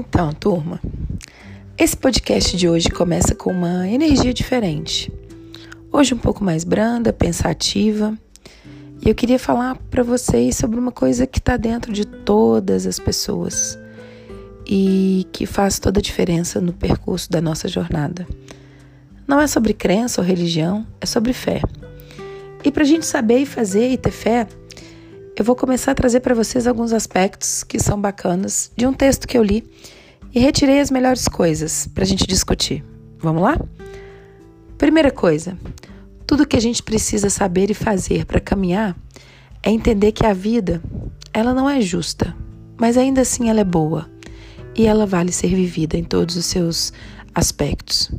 Então, turma, esse podcast de hoje começa com uma energia diferente. Hoje um pouco mais branda, pensativa. E eu queria falar para vocês sobre uma coisa que está dentro de todas as pessoas e que faz toda a diferença no percurso da nossa jornada. Não é sobre crença ou religião, é sobre fé. E para a gente saber e fazer e ter fé, eu vou começar a trazer para vocês alguns aspectos que são bacanas de um texto que eu li e retirei as melhores coisas para a gente discutir. Vamos lá? Primeira coisa, tudo que a gente precisa saber e fazer para caminhar é entender que a vida, ela não é justa, mas ainda assim ela é boa e ela vale ser vivida em todos os seus aspectos.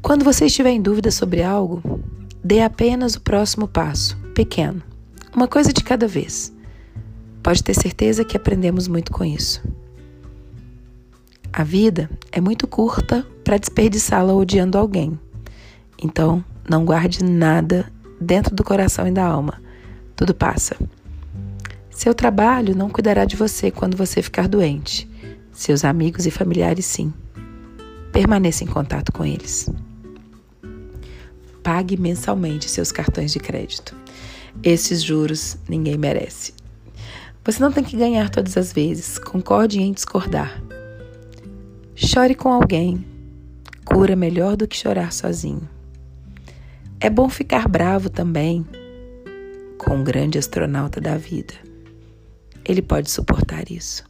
Quando você estiver em dúvida sobre algo, dê apenas o próximo passo, pequeno uma coisa de cada vez. Pode ter certeza que aprendemos muito com isso. A vida é muito curta para desperdiçá-la odiando alguém. Então, não guarde nada dentro do coração e da alma. Tudo passa. Seu trabalho não cuidará de você quando você ficar doente. Seus amigos e familiares, sim. Permaneça em contato com eles. Pague mensalmente seus cartões de crédito. Esses juros ninguém merece. Você não tem que ganhar todas as vezes, concorde em discordar. Chore com alguém. Cura melhor do que chorar sozinho. É bom ficar bravo também com o grande astronauta da vida. Ele pode suportar isso.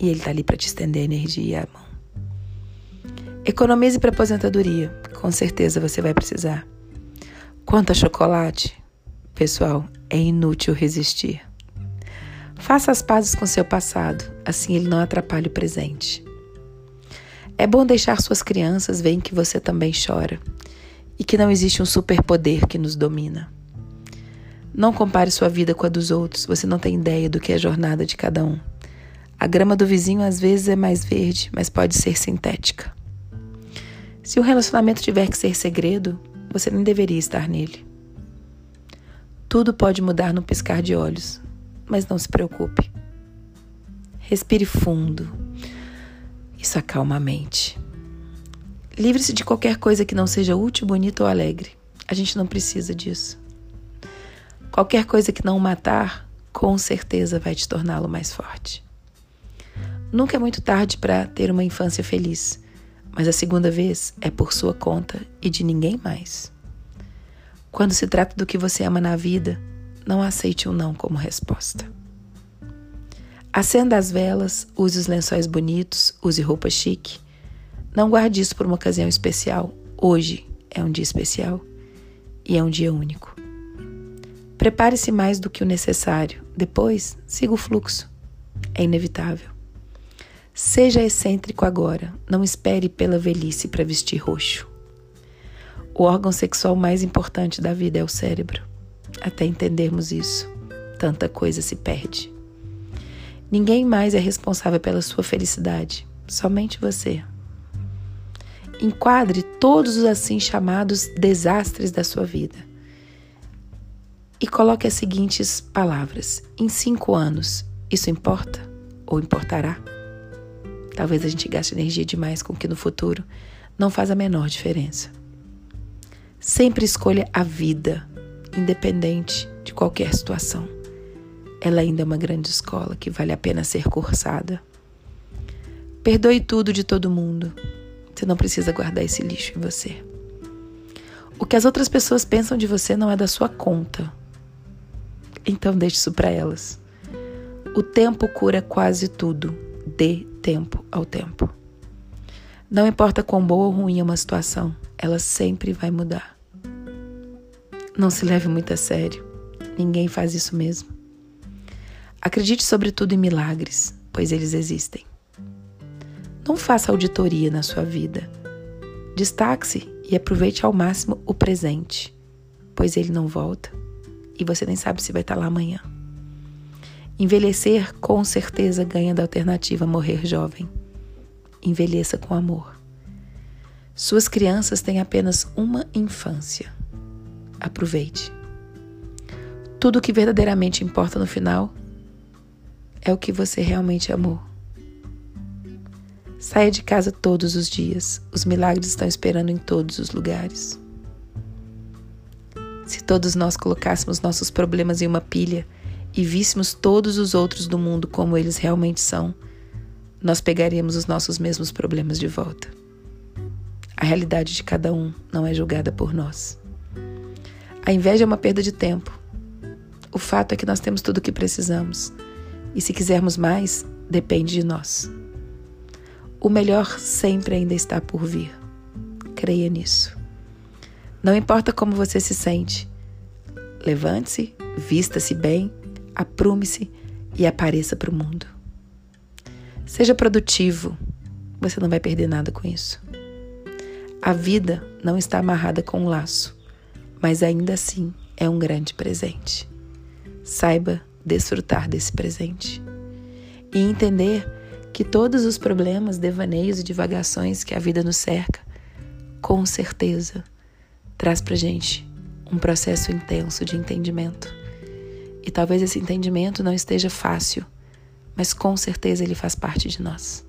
E ele está ali para te estender a energia e a mão. Economize para aposentadoria. Com certeza você vai precisar. Quanto a chocolate, Pessoal, é inútil resistir. Faça as pazes com seu passado, assim ele não atrapalha o presente. É bom deixar suas crianças verem que você também chora e que não existe um superpoder que nos domina. Não compare sua vida com a dos outros, você não tem ideia do que é a jornada de cada um. A grama do vizinho às vezes é mais verde, mas pode ser sintética. Se o relacionamento tiver que ser segredo, você nem deveria estar nele. Tudo pode mudar no piscar de olhos, mas não se preocupe. Respire fundo. Isso acalma a mente. Livre-se de qualquer coisa que não seja útil, bonita ou alegre. A gente não precisa disso. Qualquer coisa que não matar, com certeza vai te torná-lo mais forte. Nunca é muito tarde para ter uma infância feliz, mas a segunda vez é por sua conta e de ninguém mais. Quando se trata do que você ama na vida, não aceite o um não como resposta. Acenda as velas, use os lençóis bonitos, use roupa chique. Não guarde isso por uma ocasião especial. Hoje é um dia especial e é um dia único. Prepare-se mais do que o necessário. Depois, siga o fluxo. É inevitável. Seja excêntrico agora. Não espere pela velhice para vestir roxo. O órgão sexual mais importante da vida é o cérebro. Até entendermos isso, tanta coisa se perde. Ninguém mais é responsável pela sua felicidade, somente você. Enquadre todos os assim chamados desastres da sua vida e coloque as seguintes palavras: em cinco anos, isso importa ou importará? Talvez a gente gaste energia demais com o que no futuro não faz a menor diferença. Sempre escolha a vida, independente de qualquer situação. Ela ainda é uma grande escola que vale a pena ser cursada. Perdoe tudo de todo mundo. Você não precisa guardar esse lixo em você. O que as outras pessoas pensam de você não é da sua conta. Então deixe isso para elas. O tempo cura quase tudo. Dê tempo ao tempo. Não importa quão boa ou ruim é uma situação, ela sempre vai mudar. Não se leve muito a sério. Ninguém faz isso mesmo. Acredite sobretudo em milagres, pois eles existem. Não faça auditoria na sua vida. Destaque-se e aproveite ao máximo o presente, pois ele não volta e você nem sabe se vai estar lá amanhã. Envelhecer com certeza ganha da alternativa morrer jovem. Envelheça com amor. Suas crianças têm apenas uma infância aproveite. Tudo o que verdadeiramente importa no final é o que você realmente amou Saia de casa todos os dias. Os milagres estão esperando em todos os lugares. Se todos nós colocássemos nossos problemas em uma pilha e víssemos todos os outros do mundo como eles realmente são, nós pegaríamos os nossos mesmos problemas de volta. A realidade de cada um não é julgada por nós. A inveja é uma perda de tempo. O fato é que nós temos tudo o que precisamos. E se quisermos mais, depende de nós. O melhor sempre ainda está por vir. Creia nisso. Não importa como você se sente. Levante-se, vista-se bem, aprume-se e apareça para o mundo. Seja produtivo. Você não vai perder nada com isso. A vida não está amarrada com um laço, mas ainda assim é um grande presente. Saiba desfrutar desse presente e entender que todos os problemas, devaneios e divagações que a vida nos cerca, com certeza, traz pra gente um processo intenso de entendimento. E talvez esse entendimento não esteja fácil, mas com certeza ele faz parte de nós.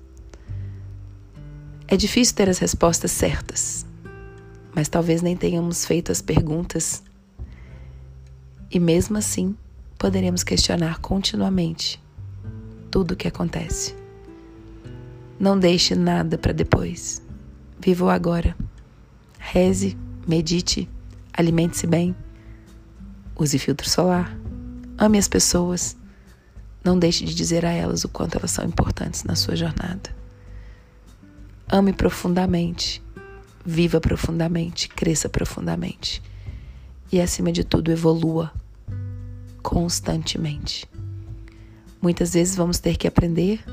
É difícil ter as respostas certas, mas talvez nem tenhamos feito as perguntas. E mesmo assim, poderemos questionar continuamente tudo o que acontece. Não deixe nada para depois. Viva o agora. Reze, medite, alimente-se bem. Use filtro solar. Ame as pessoas. Não deixe de dizer a elas o quanto elas são importantes na sua jornada. Ame profundamente. Viva profundamente. Cresça profundamente. E, acima de tudo, evolua constantemente. Muitas vezes vamos ter que aprender,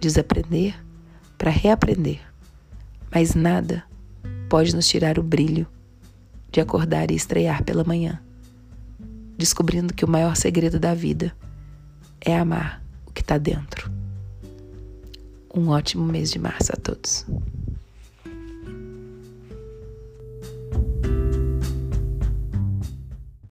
desaprender para reaprender, mas nada pode nos tirar o brilho de acordar e estrear pela manhã, descobrindo que o maior segredo da vida é amar o que está dentro. Um ótimo mês de março a todos.